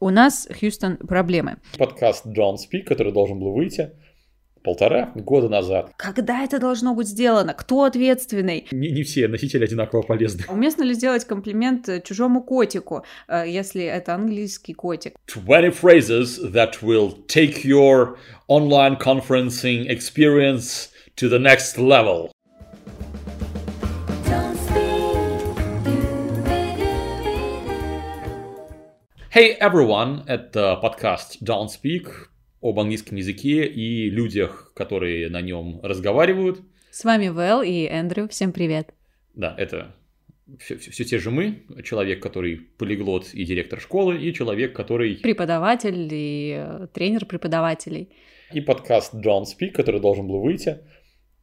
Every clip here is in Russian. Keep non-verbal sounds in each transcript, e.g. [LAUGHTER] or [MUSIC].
У нас, Хьюстон, проблемы. Подкаст Don't Speak, который должен был выйти полтора года назад. Когда это должно быть сделано? Кто ответственный? Не, не все носители одинаково полезны. Уместно ли сделать комплимент чужому котику, э, если это английский котик? 20 phrases that will take your online conferencing experience to the next level. Hey everyone, это подкаст Don't Speak об английском языке и людях, которые на нем разговаривают. С вами Вэл и Эндрю, всем привет. Да, это все, все, все те же мы, человек, который полиглот и директор школы, и человек, который... Преподаватель и э, тренер преподавателей. И подкаст Don't Speak, который должен был выйти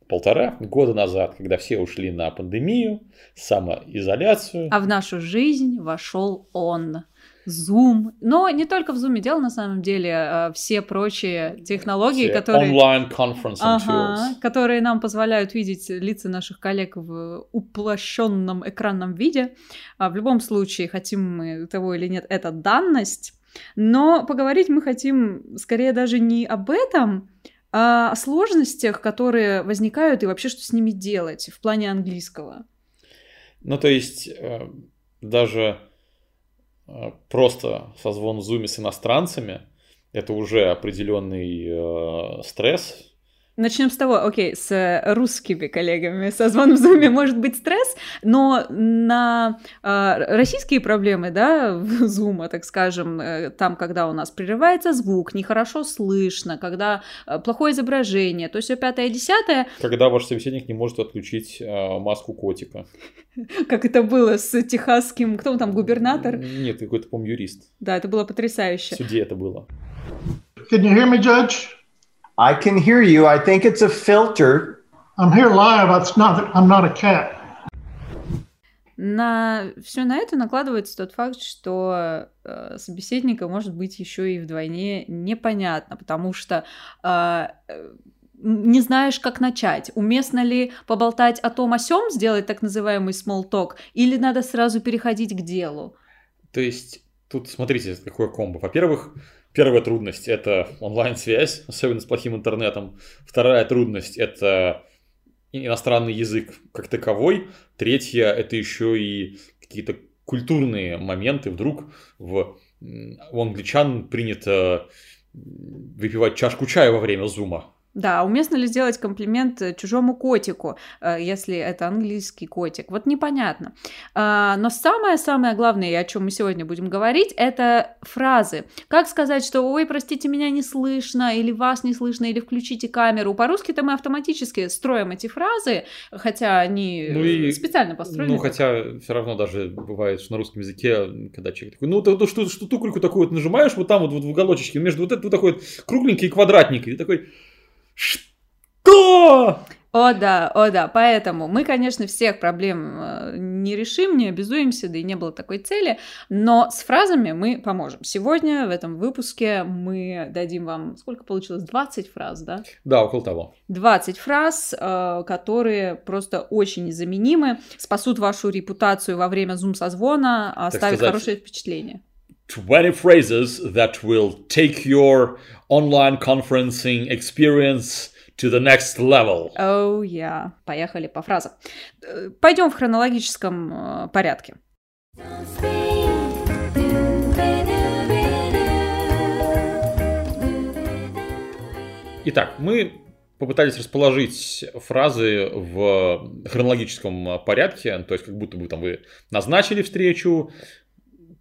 полтора года назад, когда все ушли на пандемию, самоизоляцию. А в нашу жизнь вошел он. Zoom. Но не только в Zoom дело на самом деле, а все прочие технологии, Все которые... Online conferencing Ага, tools. которые нам позволяют видеть лица наших коллег в уплощенном экранном виде. А в любом случае, хотим мы того или нет, это данность. Но поговорить мы хотим скорее даже не об этом, а о сложностях, которые возникают и вообще, что с ними делать в плане английского. Ну, то есть, э, даже просто созвон в Zoom с иностранцами, это уже определенный э, стресс. Начнем с того, окей, с русскими коллегами созвон в Zoom может быть стресс, но на э, российские проблемы, да, в [LAUGHS] Zoom, так скажем, э, там, когда у нас прерывается звук, нехорошо слышно, когда э, плохое изображение, то все пятое, десятое, Когда ваш собеседник не может отключить э, маску котика. [LAUGHS] как это было с техасским, кто он там, губернатор? Нет, какой-то, по-моему, юрист. Да, это было В потрясающе. суде это было. Can you hear me, Judge? I can hear you. I think it's a filter. I'm here live. It's not. I'm not a cat. На все на это накладывается тот факт, что э, собеседника может быть еще и вдвойне непонятно, потому что э, э, не знаешь, как начать. Уместно ли поболтать о том о сём, сделать так называемый small talk, или надо сразу переходить к делу? То есть, тут смотрите, какое комбо. Во-первых, первая трудность – это онлайн-связь, особенно с плохим интернетом. Вторая трудность – это иностранный язык как таковой. Третья – это еще и какие-то культурные моменты. Вдруг в, у англичан принято выпивать чашку чая во время зума. Да, уместно ли сделать комплимент э, чужому котику, э, если это английский котик? Вот непонятно. А, Но самое-самое главное, и о чем мы сегодня будем говорить, это фразы. Как сказать, что «Ой, простите, меня не слышно», или «Вас не слышно», или «Включите камеру». По-русски-то мы автоматически строим эти фразы, хотя они Ну и- э, специально построены. Ну, так. хотя все равно даже бывает, что на русском языке, когда человек такой, ну, ты, ты что, что тукольку такую вот нажимаешь, вот там вот, вот в уголочечке, между вот это вот такой вот кругленький и квадратненький, и такой, что? О да, о да, поэтому мы, конечно, всех проблем э, не решим, не обязуемся, да и не было такой цели, но с фразами мы поможем. Сегодня в этом выпуске мы дадим вам, сколько получилось, 20 фраз, да? Да, около того. 20 фраз, э, которые просто очень незаменимы, спасут вашу репутацию во время зум-созвона, оставят сказать, хорошее впечатление. 20 phrases that will take your online conferencing experience to the next level. Оу, я. Поехали по фразам. Э, Пойдем в хронологическом э, порядке. Итак, мы попытались расположить фразы в хронологическом порядке, то есть как будто бы там вы назначили встречу,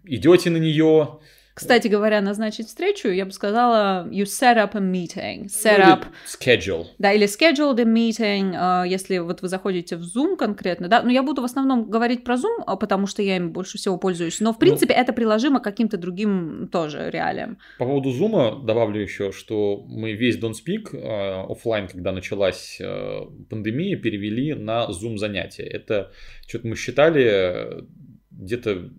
идете на нее, Кстати говоря, назначить встречу, я бы сказала, you set up a meeting. Set ну, up, или schedule. да, или schedule the meeting, э, если вот вы заходите в Zoom конкретно, да, но я буду в основном говорить про Zoom, а потому что я им больше всего пользуюсь, но в принципе это приложимо к каким-то другим тоже реалиям. По поводу зума добавлю еще, что мы весь Don't Speak э, оффлайн, когда началась э, пандемия, перевели на Zoom занятия. Это что-то мы считали э, где-то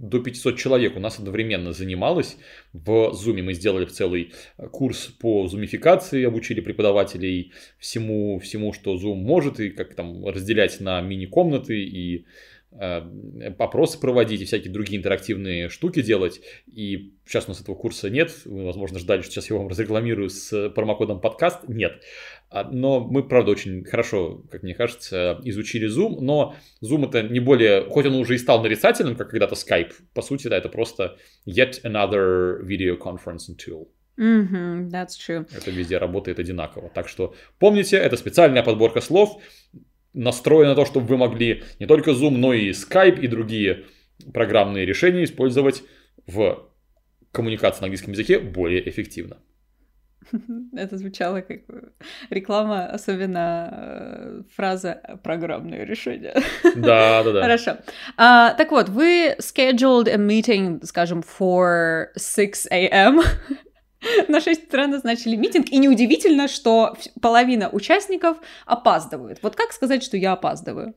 до 500 человек у нас одновременно занималось в Zoom. Мы сделали целый курс по зумификации, обучили преподавателей всему, всему, что Zoom может, и как там разделять на мини-комнаты, и э, опросы проводить и всякие другие интерактивные штуки делать. И сейчас у нас этого курса нет. Вы, возможно, ждали, что сейчас я вам разрекламирую с промокодом подкаст. Нет. А, но мы, правда, очень хорошо, как мне кажется, изучили Zoom. Но Zoom это не более... Хоть он уже и стал нарицательным, как когда-то Skype, по сути, да, это просто yet another video conferencing tool. Mm-hmm, that's true. Это везде работает одинаково. Так что помните, это специальная подборка слов, настроена на то, чтобы вы могли не только Zoom, но и Skype и другие программные решения использовать в коммуникации на английском языке более эффективно. [LAUGHS] Это звучало как реклама, особенно э, фраза «программное решение». [LAUGHS] Да, да, да. Хорошо. А, так вот, вы scheduled a meeting, скажем, for 6 a.m. [LAUGHS] На 6 утра назначили митинг, и неудивительно, что половина участников опаздывают. Вот как сказать, что я опаздываю?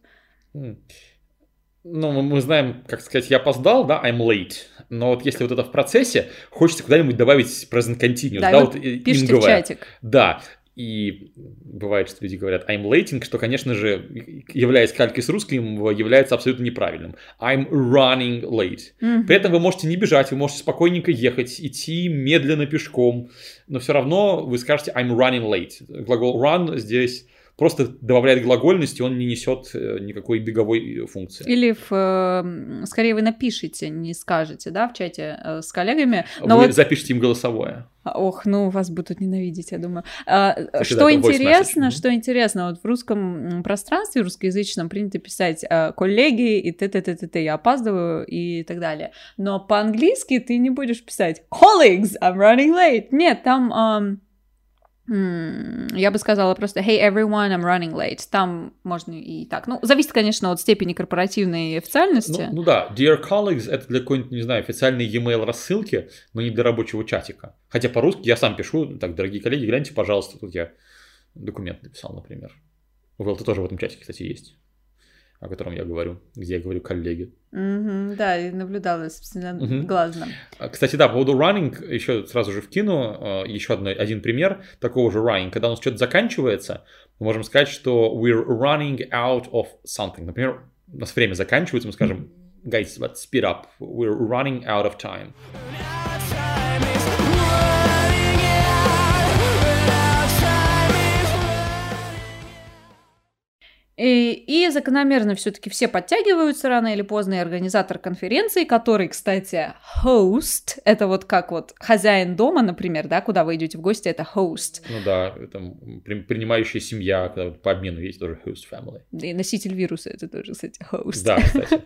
Ну, мы знаем, как сказать, я опоздал, да, I'm late. Но вот если вот это в процессе, хочется куда-нибудь добавить present continuous, да, да вот пишите в чатик. Да, и бывает, что люди говорят I'm lating, что, конечно же, являясь калькой с русским, является абсолютно неправильным. I'm running late. Mm-hmm. При этом вы можете не бежать, вы можете спокойненько ехать, идти медленно пешком, но все равно вы скажете I'm running late. Глагол run здесь просто добавляет глагольности, он не несет э, никакой беговой функции. Или в, э, скорее вы напишите, не скажете, да, в чате э, с коллегами. Но вы вот... запишите им голосовое. Ох, ну вас будут ненавидеть, я думаю. А, Кстати, что да, интересно, что интересно, вот в русском пространстве, русскоязычном принято писать коллеги и т-т-т-т-т, я опаздываю и так далее. Но по-английски ты не будешь писать colleagues, I'm running late. Нет, там я бы сказала просто «Hey everyone, I'm running late». Там можно и так. Ну, зависит, конечно, от степени корпоративной официальности. Ну, ну да, «Dear colleagues» — это для какой-нибудь, не знаю, официальной e-mail рассылки, но не для рабочего чатика. Хотя по-русски я сам пишу, так, дорогие коллеги, гляньте, пожалуйста, тут я документ написал, например. У Велта тоже в этом чатике, кстати, есть о котором я говорю, где я говорю коллеги. Mm-hmm, да, и наблюдала, собственно, mm-hmm. глазно. А, кстати, да, по поводу running, еще сразу же вкину а, еще одно, один пример такого же running. Когда у нас что-то заканчивается, мы можем сказать, что we're running out of something. Например, у нас время заканчивается, мы скажем, guys, let's speed up, we're running out of time. И, и закономерно все-таки все подтягиваются рано или поздно, и организатор конференции, который, кстати, host, это вот как вот хозяин дома, например, да, куда вы идете в гости, это host. Ну да, это принимающая семья, когда по обмену есть тоже host family. И носитель вируса, это тоже, кстати, host. Да, кстати.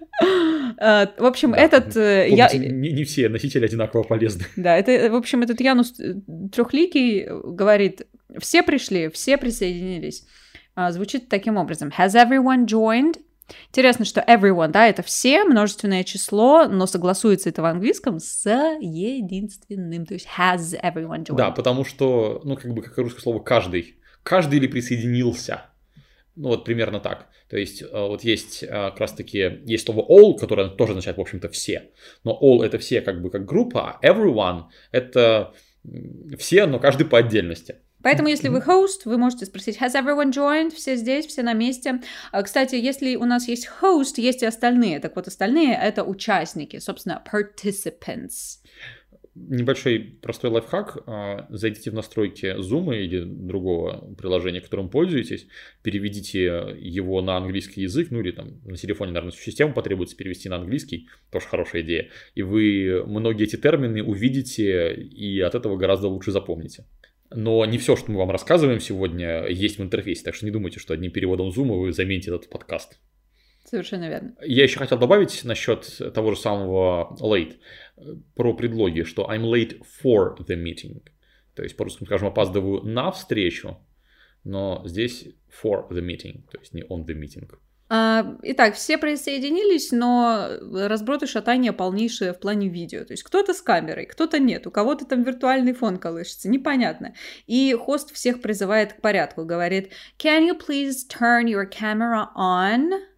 А, [LAUGHS] в общем, этот... Э, я... не, все носители одинаково полезны. Да, это, в общем, этот Янус э, трехликий говорит, все пришли, все присоединились. А, звучит таким образом. Has everyone joined? Интересно, что everyone, да, это все, множественное число, но согласуется это в английском с единственным, то есть has everyone joined. Да, потому что, ну, как бы, как русское слово «каждый». Каждый или присоединился. Ну, вот примерно так. То есть, э, вот есть э, как раз-таки, есть слово all, которое тоже означает, в общем-то, все. Но all это все как бы как группа, а everyone это все, но каждый по отдельности. Поэтому, если вы host, вы можете спросить, has everyone joined? Все здесь, все на месте. А, кстати, если у нас есть host, есть и остальные. Так вот, остальные — это участники, собственно, participants. Небольшой простой лайфхак. А, зайдите в настройки Zoom или другого приложения, которым пользуетесь, переведите его на английский язык, ну или там на телефоне, наверное, систему потребуется перевести на английский, тоже хорошая идея. И вы многие эти термины увидите и от этого гораздо лучше запомните. Но не все, что мы вам рассказываем сегодня, есть в интерфейсе. Так что не думайте, что одним переводом Zoom вы замените этот подкаст. Совершенно верно. Я еще хотел добавить насчет того же самого late, про предлоги, что I'm late for the meeting. То есть, по-русски скажем, опаздываю на встречу, но здесь for the meeting, то есть не on the meeting. А, итак, все присоединились, но разброд и шатание полнейшее в плане видео. То есть кто-то с камерой, кто-то нет, у кого-то там виртуальный фон колышется, непонятно. И хост всех призывает к порядку, говорит, can you please turn your camera on?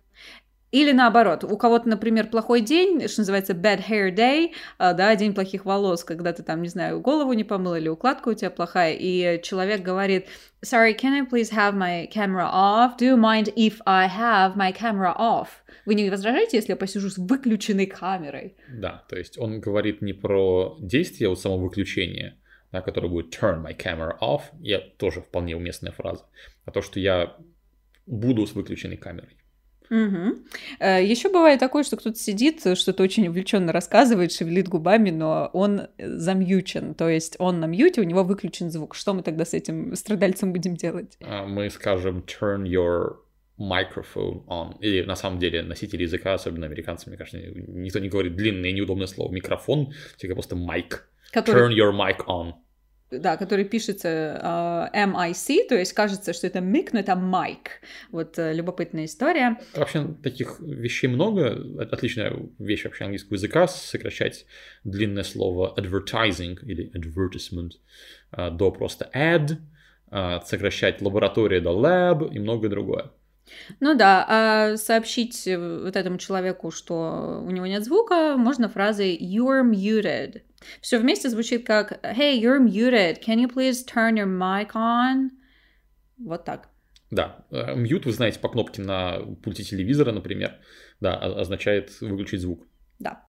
Или наоборот, у кого-то, например, плохой день, что называется bad hair day, а, да, день плохих волос, когда ты там, не знаю, голову не помыл или укладка у тебя плохая, и человек говорит, sorry, can I please have my camera off? Do you mind if I have my camera off? Вы не возражаете, если я посижу с выключенной камерой? Да, то есть он говорит не про действие вот самовыключения, да, которое будет turn my camera off, я тоже вполне уместная фраза, а то, что я буду с выключенной камерой. Угу. Еще бывает такое, что кто-то сидит, что-то очень увлеченно рассказывает, шевелит губами, но он замьючен, то есть он на мьюте, у него выключен звук. Что мы тогда с этим страдальцем будем делать? А, мы скажем turn your microphone on. Или на самом деле носители языка, особенно американцы, мне кажется, никто не говорит длинное и неудобное слово микрофон, всегда просто майк. Который... Turn your mic on да, который пишется а, MIC, то есть кажется, что это мик, но это майк. Вот uh, любопытная история. Вообще таких вещей много. Отличная вещь вообще английского языка сокращать длинное слово advertising или advertisement uh, до просто ad, uh, сокращать лаборатория до lab и многое другое. Ну да, а сообщить вот этому человеку, что у него нет звука, можно фразой you're muted. Все вместе звучит как Hey, you're muted. Can you please turn your mic on? Вот так. Да, mute, вы знаете, по кнопке на пульте телевизора, например, да, означает выключить звук. Да.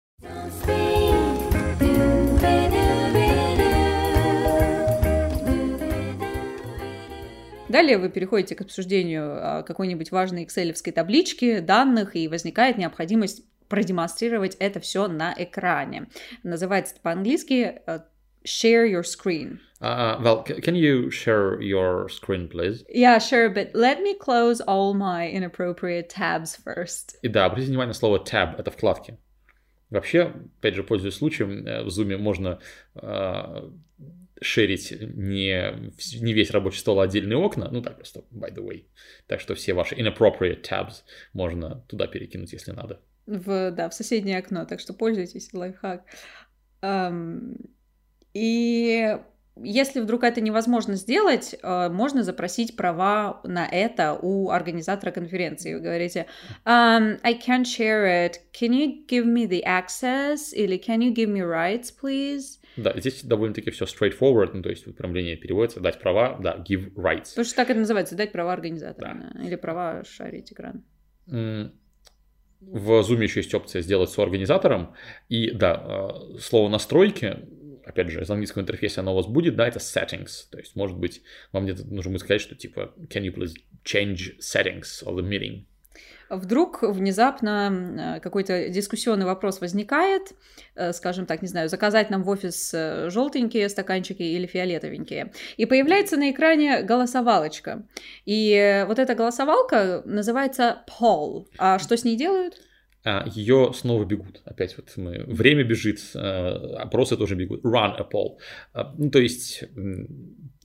Далее вы переходите к обсуждению какой-нибудь важной excel таблички, данных, и возникает необходимость продемонстрировать это все на экране. Называется это по-английски uh, share your screen. Uh, well, can you share your screen, please? Yeah, sure, but let me close all my inappropriate tabs first. И да, обратите внимание на слово tab, это вкладки. Вообще, опять же, пользуясь случаем, э, в Zoom можно э, шерить не, не весь рабочий стол, а отдельные окна, ну так просто, by the way. Так что все ваши inappropriate tabs можно туда перекинуть, если надо в, да, в соседнее окно, так что пользуйтесь, лайфхак. Um, и если вдруг это невозможно сделать, э, можно запросить права на это у организатора конференции. Вы говорите, um, I can't share it. Can you give me the access? Или can you give me rights, please? Да, здесь довольно-таки все straightforward, ну, то есть выправление переводится, дать права, да, give rights. Потому что так это называется, дать права организатора, да. Да, или права шарить экран. Mm в Zoom еще есть опция сделать с организатором. И да, э, слово настройки, опять же, из английского интерфейса оно у вас будет, да, это settings. То есть, может быть, вам где-то нужно будет сказать, что типа, can you please change settings of the meeting? Вдруг внезапно э, какой-то дискуссионный вопрос возникает, э, скажем так, не знаю, заказать нам в офис э, желтенькие стаканчики или фиолетовенькие. И появляется на экране голосовалочка. И вот эта голосовалка называется poll. А что с ней делают? А, ее снова бегут. Опять вот мы... Время бежит, опросы тоже бегут. Run a poll. А, ну, то есть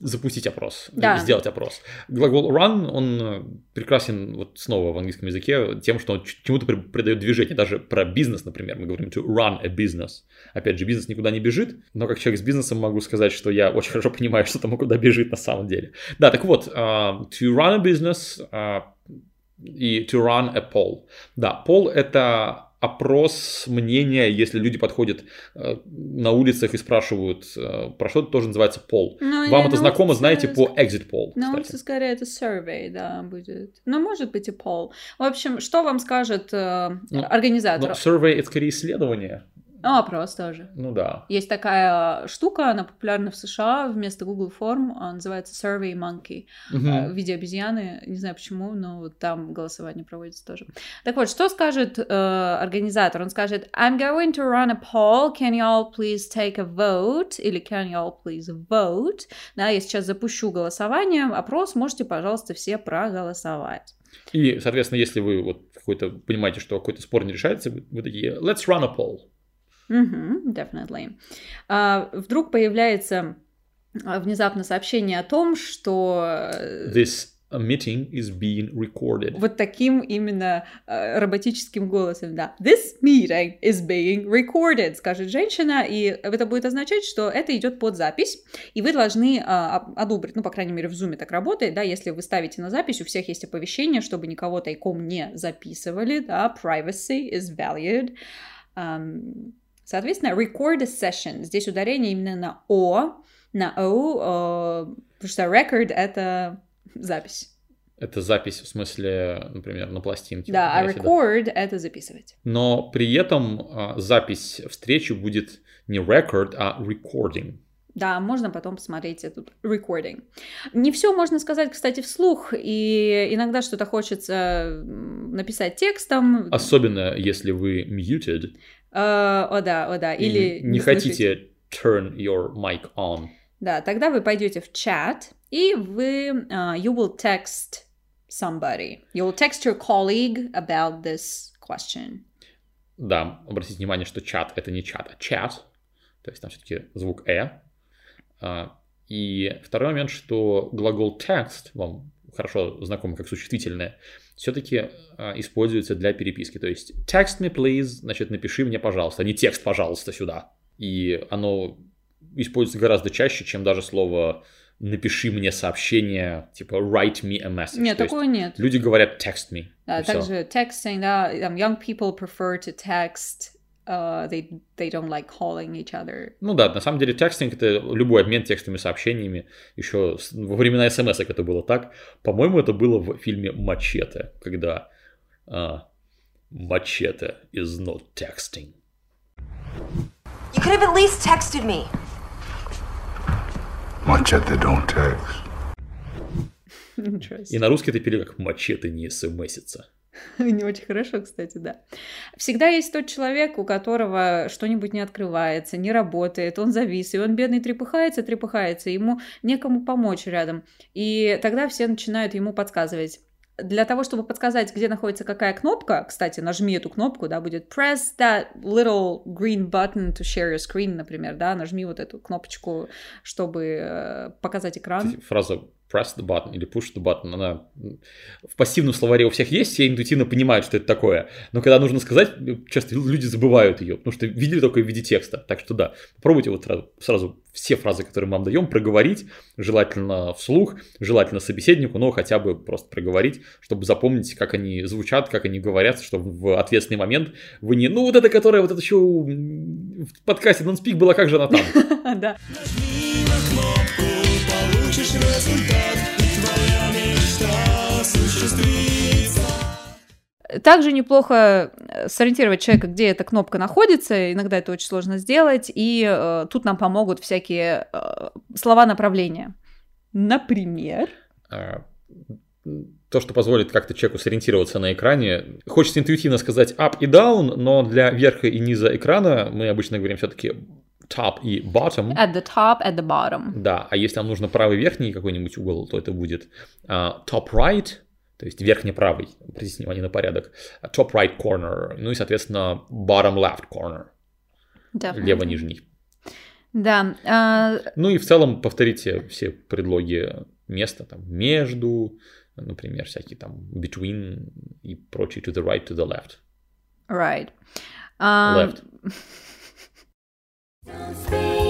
запустить опрос, да. сделать опрос. Глагол run, он прекрасен вот снова в английском языке тем, что он чему-то придает движение. Даже про бизнес, например, мы говорим to run a business. Опять же, бизнес никуда не бежит, но как человек с бизнесом могу сказать, что я очень хорошо понимаю, что там куда бежит на самом деле. Да, так вот, to run a business и to run a poll. Да, poll это опрос мнения, если люди подходят э, на улицах и спрашивают э, про что-то, тоже называется пол. Ну, Вам это знакомо, знаете, по exit poll. На улице скорее это survey, да, будет. Но может быть и poll. В общем, что вам скажет э, ну, организатор? Ну, survey это скорее исследование. Ну, опрос тоже. Ну да. Есть такая штука, она популярна в США, вместо Google форм, называется Survey Monkey. Угу. В виде обезьяны, не знаю почему, но вот там голосование проводится тоже. Так вот, что скажет э, организатор? Он скажет, I'm going to run a poll, can you all please take a vote? Или can you all please vote? Да, я сейчас запущу голосование, опрос, можете, пожалуйста, все проголосовать. И, соответственно, если вы вот какой-то понимаете, что какой-то спор не решается, вы такие, let's run a poll. Mm-hmm, definitely. Uh, вдруг появляется а, внезапно сообщение о том, что... This a meeting is being recorded. Вот таким именно э, роботическим голосом, да. This meeting is being recorded, скажет женщина, и это будет означать, что это идет под запись, и вы должны э, одобрить, ну, по крайней мере, в Zoom так работает, да, если вы ставите на запись, у всех есть оповещение, чтобы никого тайком не записывали, да, privacy is valued. Um, соответственно, record a session, здесь ударение именно на О, на O, э, потому что record — это запись. Это запись, в смысле, например, на пластинке. Да, а record — это записывать. Но при этом а, запись встречи будет не record, а recording. Да, можно потом посмотреть этот recording. Не все можно сказать, кстати, вслух, и иногда что-то хочется написать текстом. Особенно, если вы muted. Uh, о да, о да. Или не, не хотите turn your mic on. Да, тогда вы пойдете в чат, и вы uh, you will text somebody. You will text your colleague about this question. Да, обратите внимание, что чат это не чат, а чат. То есть там все-таки звук э. А, и второй момент, что глагол text, вам хорошо знакомый как существительное, все-таки а, используется для переписки. То есть text me please, значит напиши мне, пожалуйста, а не текст, пожалуйста, сюда. И оно используется гораздо чаще, чем даже слово напиши мне сообщение, типа write me a message. Нет, То такого нет. Люди говорят text me. Да, также texting, да, young people prefer to text, uh, they, they don't like calling each other. Ну да, на самом деле текстинг это любой обмен текстовыми сообщениями. Еще во времена смс это было так. По-моему, это было в фильме «Мачете», когда uh, «Мачете is not texting». You could have at least texted me. Мачете don't text. [LAUGHS] И на русский это пели как мачете не смсится. [LAUGHS] Не очень хорошо, кстати, да. Всегда есть тот человек, у которого что-нибудь не открывается, не работает, он завис, и он бедный трепыхается, трепыхается, ему некому помочь рядом. И тогда все начинают ему подсказывать для того, чтобы подсказать, где находится какая кнопка, кстати, нажми эту кнопку, да, будет press that little green button to share your screen, например, да, нажми вот эту кнопочку, чтобы э, показать экран. Фраза press the button или push the button, она в пассивном словаре у всех есть, все интуитивно понимают, что это такое, но когда нужно сказать, часто люди забывают ее, потому что видели только в виде текста, так что да, попробуйте вот сразу, сразу все фразы, которые мы вам даем, проговорить, желательно вслух, желательно собеседнику, но хотя бы просто проговорить, чтобы запомнить, как они звучат, как они говорят, чтобы в ответственный момент вы не, ну вот это, которая вот это еще в подкасте Non Speak была, как же она там? [LAUGHS] Да. Также неплохо э, сориентировать человека, где эта кнопка находится. Иногда это очень сложно сделать. И э, тут нам помогут всякие э, слова направления. Например. А, то, что позволит как-то человеку сориентироваться на экране. Хочется интуитивно сказать up и down, но для верха и низа экрана мы обычно говорим все-таки top и bottom. At the top, at the bottom. Да, а если нам нужно правый верхний какой-нибудь угол, то это будет uh, top right, то есть верхний правый, обратите внимание на порядок, top right corner, ну и, соответственно, bottom left corner, Definitely. лево нижний. Да. Uh... Ну и в целом повторите все предлоги места, там, между, например, всякие там between и прочие to the right, to the left. Right. Um... Left. [LAUGHS]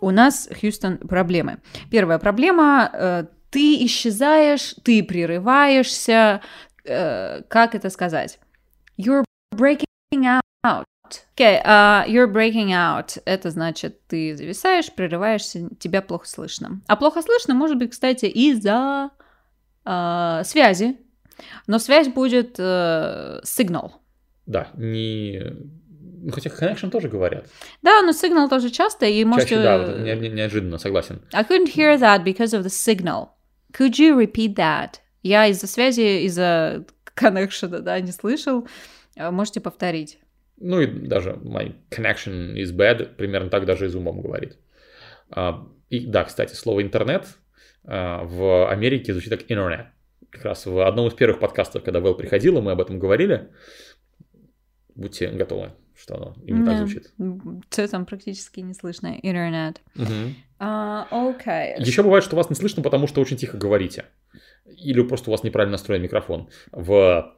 У нас, Хьюстон, проблемы. Первая проблема э, ты исчезаешь, ты прерываешься, э, как это сказать? You're breaking out. Okay, uh, you're breaking out. Это значит, ты зависаешь, прерываешься, тебя плохо слышно. А плохо слышно, может быть, кстати, из-за uh, связи но связь будет э, signal. Да, не... Ну, хотя connection тоже говорят. Да, но signal тоже часто, и можете... Чаще, да, вот, не, не, неожиданно, согласен. I couldn't hear that because of the signal. Could you repeat that? Я из-за связи, из-за connection, да, не слышал. Э, можете повторить. Ну и даже my connection is bad, примерно так даже и умом говорит. Uh, и да, кстати, слово интернет uh, в Америке звучит как internet как раз в одном из первых подкастов, когда Вэл приходила, мы об этом говорили. Будьте готовы, что оно именно так Да. звучит. Ц там практически не слышно. Интернет. А, Окей. Еще бывает, что вас не слышно, потому что очень тихо говорите. Или просто у вас неправильно настроен микрофон. В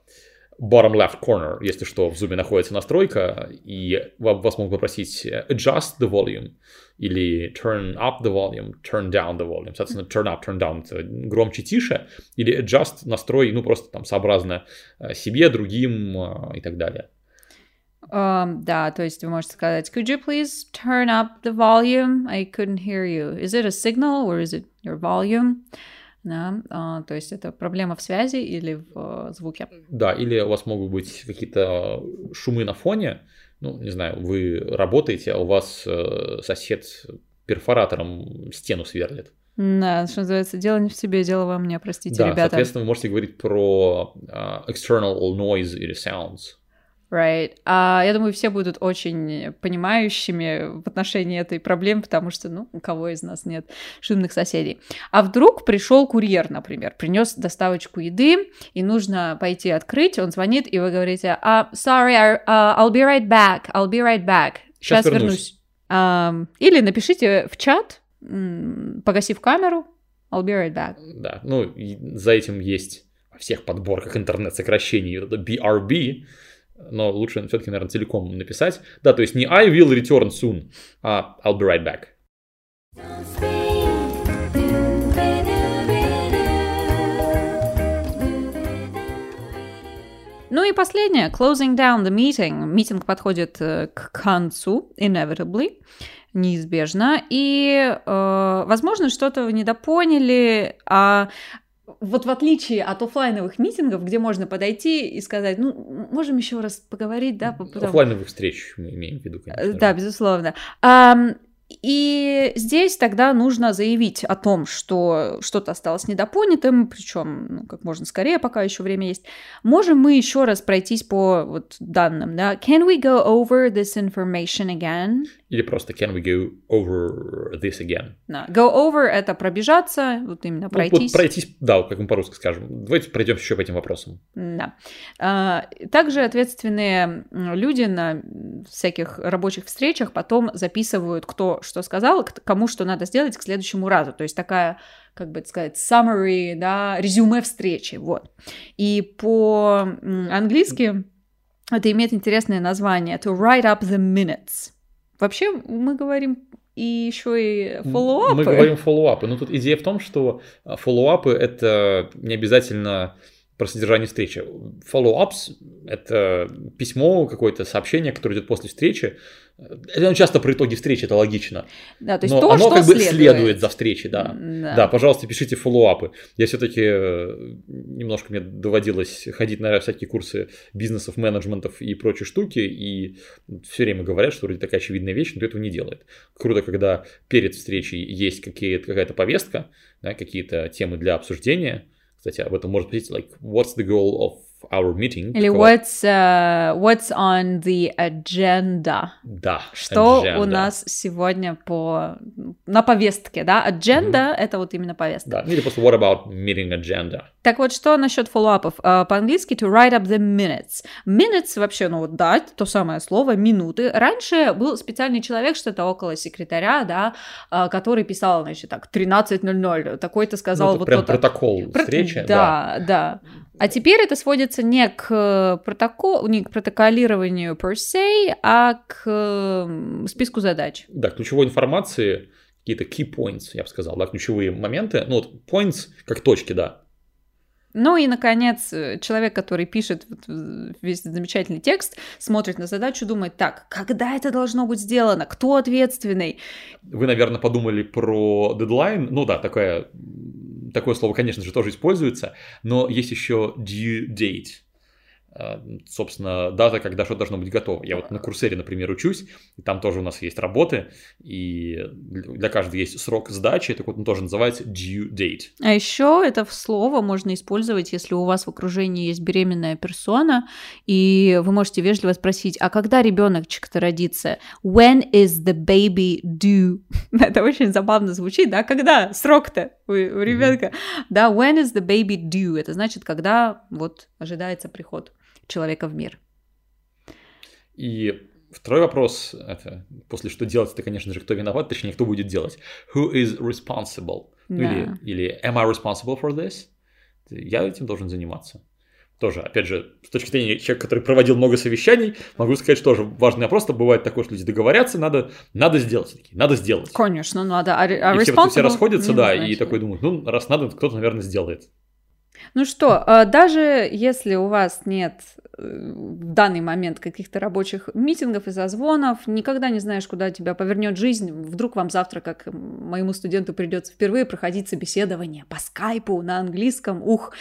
bottom left corner, если что, в зуме находится настройка, и вас могут попросить adjust the volume или turn up the volume, turn down the volume. Соответственно, turn up, turn down это громче, тише, или adjust настрой, ну, просто там сообразно э, себе, другим э, и так далее. Um, да, то есть вы можете сказать, could you please turn up the volume? I couldn't hear you. Is it a signal or is it your volume? Да, а, то есть это проблема в связи или в э, звуке. Да, или у вас могут быть какие-то шумы на фоне. Ну, не знаю, вы работаете, а у вас э, сосед перфоратором стену сверлит. Да, что называется, дело не в себе, дело во мне, простите, да, ребята. соответственно, вы можете говорить про а, external noise или sounds. Right. А, я думаю, все будут очень понимающими в отношении этой проблемы, потому что, ну, у кого из нас нет шумных соседей. А вдруг пришел курьер, например, принес доставочку еды, и нужно пойти открыть, он звонит, и вы говорите, а, sorry, uh, I'll be right back, I'll be right back. Щас Сейчас вернусь. вернусь. Ам, или напишите в чат, погасив камеру, I'll be right back. Да, ну, за этим есть во всех подборках интернет-сокращений это BRB, но лучше все-таки, наверное, целиком написать. Да, то есть не I will return soon, а I'll be right back. Ну и последнее, closing down the meeting. Митинг подходит э, к концу, inevitably, неизбежно. И, э, возможно, что-то вы недопоняли, а вот в отличие от оффлайновых митингов, где можно подойти и сказать, ну, можем еще раз поговорить, да? по- потом». Оффлайновых встреч мы имеем в виду, Э, конечно. Да, безусловно. И здесь тогда нужно заявить о том, что что-то осталось недопонятым, причем ну, как можно скорее, пока еще время есть. Можем мы еще раз пройтись по вот данным, да? Can we go over this information again? Или просто can we go over this again? Да. Go over — это пробежаться, вот именно Ну, вот пройтись. пройтись, да, как мы по-русски скажем. Давайте пройдем еще по этим вопросам. Да. А, Также ответственные люди на всяких рабочих встречах потом записывают, кто что сказал, кому что надо сделать к следующему разу. То есть такая, как бы сказать, summary, да, резюме встречи, вот. И по-английски это имеет интересное название to write up the minutes. Вообще мы говорим и еще и follow-up. Мы говорим фоллоуапы. Но тут идея в том, что фоллоуапы — это не обязательно про содержание встречи. Follow-ups — это письмо, какое-то сообщение, которое идет после встречи. Это ну, часто про итоги встречи, это логично. Да, то есть Но то, оно что как бы следует. следует за встречей, да. Да. Да, пожалуйста, пишите фоллоуапы. Я все-таки немножко мне доводилось ходить на всякие курсы бизнесов, менеджментов и прочие штуки, и все время говорят, что вроде такая очевидная вещь, но этого не делает. Круто, когда перед встречей есть какие- какая-то повестка, да, какие-то темы для обсуждения. Кстати, об этом можно спросить, like, what's the goal of our meeting? Или what's, uh, what's on the agenda? Да. Что agenda. у нас сегодня по на повестке, да? Agenda это вот именно повестка. Да, ну или просто what about meeting agenda? Так вот, что насчет фоллоуапов? А, По-английски to write up the minutes. Minutes вообще, ну вот да, то самое слово, минуты. Раньше был специальный человек, что-то около секретаря, да, а, который писал, значит, так, 13.00, такой-то сказал Ну, это вот прям то-то. протокол Про- встречи. Да, да. А теперь это сводится не к протоколу, не к протоколированию per se, а к м, списку задач. Да, ключевой информации, какие-то key points, я бы сказал, да, ключевые моменты. Ну, вот points как точки, да. Ну и, наконец, э, человек, который пишет э, весь этот замечательный текст, смотрит на задачу, думает, так, когда это должно быть сделано, кто ответственный? Вы, наверное, подумали про дедлайн. Ну да, такое, такое слово, конечно же, тоже используется, но есть еще due date. А, Собственно, дата, когда что должно быть готово. Я вот на Курсере, например, учусь, и там тоже у нас есть работы, и для каждого есть срок сдачи, так вот он тоже называется due date. А еще это слово можно использовать, если у вас в окружении есть беременная персона, и вы можете вежливо спросить, а когда ребеночек-то родится? When is the baby due? [LAUGHS] Это очень забавно звучит, да? Когда срок-то у, у ребенка? Да, when is the baby due? Это значит, когда вот ожидается приход человека в мир. И Второй вопрос, это после что делать, это, конечно же, кто виноват, точнее, кто будет делать. Who is responsible? Ну, Да. или, или am I responsible for this? Я этим должен заниматься. Тоже, опять же, с точки зрения человека, который проводил много совещаний, могу сказать, что тоже важный вопрос, то бывает такое, что люди договорятся, надо, надо сделать, такие, надо сделать. Конечно, надо. А, а и все, responsible все расходятся, да, и назначили. такой думают, ну, раз надо, то кто-то, наверное, сделает. Ну что, э, даже если у вас нет в данный момент каких-то рабочих митингов и созвонов, никогда не знаешь, куда тебя повернет жизнь. Вдруг вам завтра, как моему студенту, придется впервые проходить собеседование по скайпу на английском. Ух,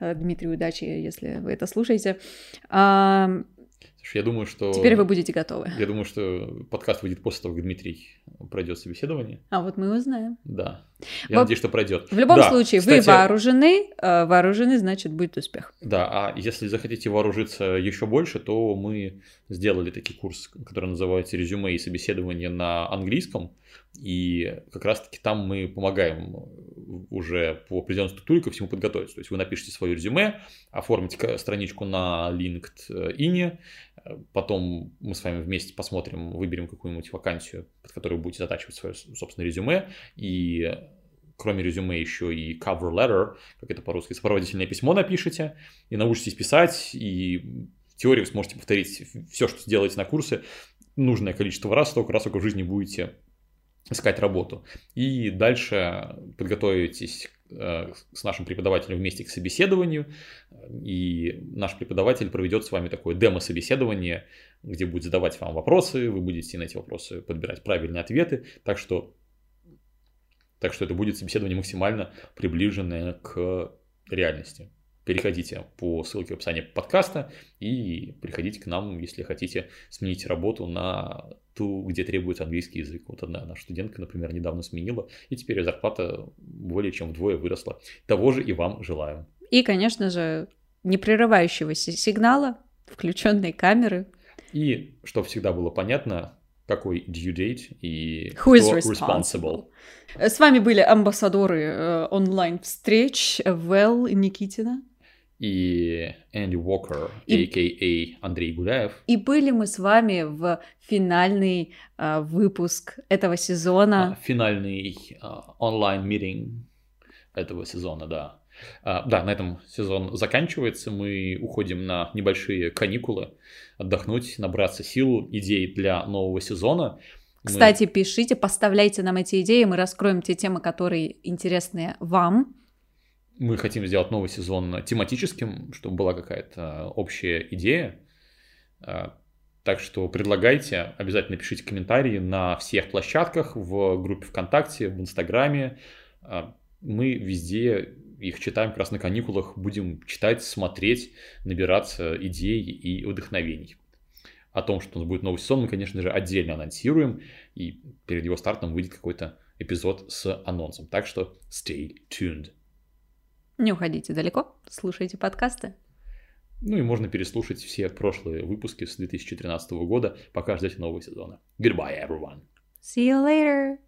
э, Дмитрий, удачи, если вы это слушаете. Я думаю, что... Теперь вы будете готовы. Я думаю, что подкаст выйдет после того, как Дмитрий пройдет собеседование. А вот мы узнаем. Да. Я В- надеюсь, что пройдет. В любом Да, случае, вы кстати, вооружены, э, вооружены, значит, будет успех. Да, а если захотите вооружиться еще больше, то мы сделали такой курс, который называется «Резюме и собеседование на английском». И как раз-таки там мы помогаем уже по определенной структуре ко всему подготовиться. То есть вы напишите свое резюме, оформите страничку на LinkedIn, э, потом мы с вами вместе посмотрим, выберем какую-нибудь вакансию, под которую будете затачивать свое собственное резюме, и кроме резюме еще и cover letter, как это по-русски, сопроводительное письмо напишите, и научитесь писать, и в теории вы сможете повторить все, что сделаете на курсе, нужное количество раз, столько раз, сколько в жизни будете искать работу. И дальше подготовитесь э, с нашим преподавателем вместе к собеседованию, и наш преподаватель проведет с вами такое демо-собеседование, где будет задавать вам вопросы, вы будете на эти вопросы подбирать правильные ответы, так что, так что это будет собеседование максимально приближенное к реальности. Переходите по ссылке в описании подкаста и приходите к нам, если хотите сменить работу на ту, где требуется английский язык. Вот одна наша студентка, например, недавно сменила, и теперь ее зарплата более чем вдвое выросла. Того же и вам желаю. И, конечно же, непрерывающегося сигнала, включенной камеры. И, чтобы всегда было понятно, какой due date и Who is responsible? Э, С вами были амбассадоры э, онлайн-встреч Вэл и Никитина. И Энди Уокер, И- а.к.а. Андрей Гуляев. И были мы с вами в финальный э, выпуск этого А, сезона. Финальный а, онлайн-митинг этого сезона, да. А, Да, на этом сезон заканчивается. Мы уходим на небольшие каникулы, отдохнуть, набраться сил, идей для нового сезона. Мы- Кстати, пишите, поставляйте нам эти идеи, мы раскроем те темы, которые интересны вам. Мы хотим сделать новый сезон тематическим, чтобы была какая-то общая идея. А, Так что предлагайте, обязательно пишите комментарии на всех площадках, в группе ВКонтакте, в Инстаграме. А, Мы везде их читаем как раз на каникулах, будем читать, смотреть, набираться идей и вдохновений. О том, что у нас будет новый сезон, мы, конечно же, отдельно анонсируем, и перед его стартом выйдет какой-то эпизод с анонсом. Так что stay tuned. Не уходите далеко, слушайте подкасты. Ну и можно переслушать все прошлые выпуски с 2013 года, пока ждете нового сезона. Goodbye, everyone. See you later!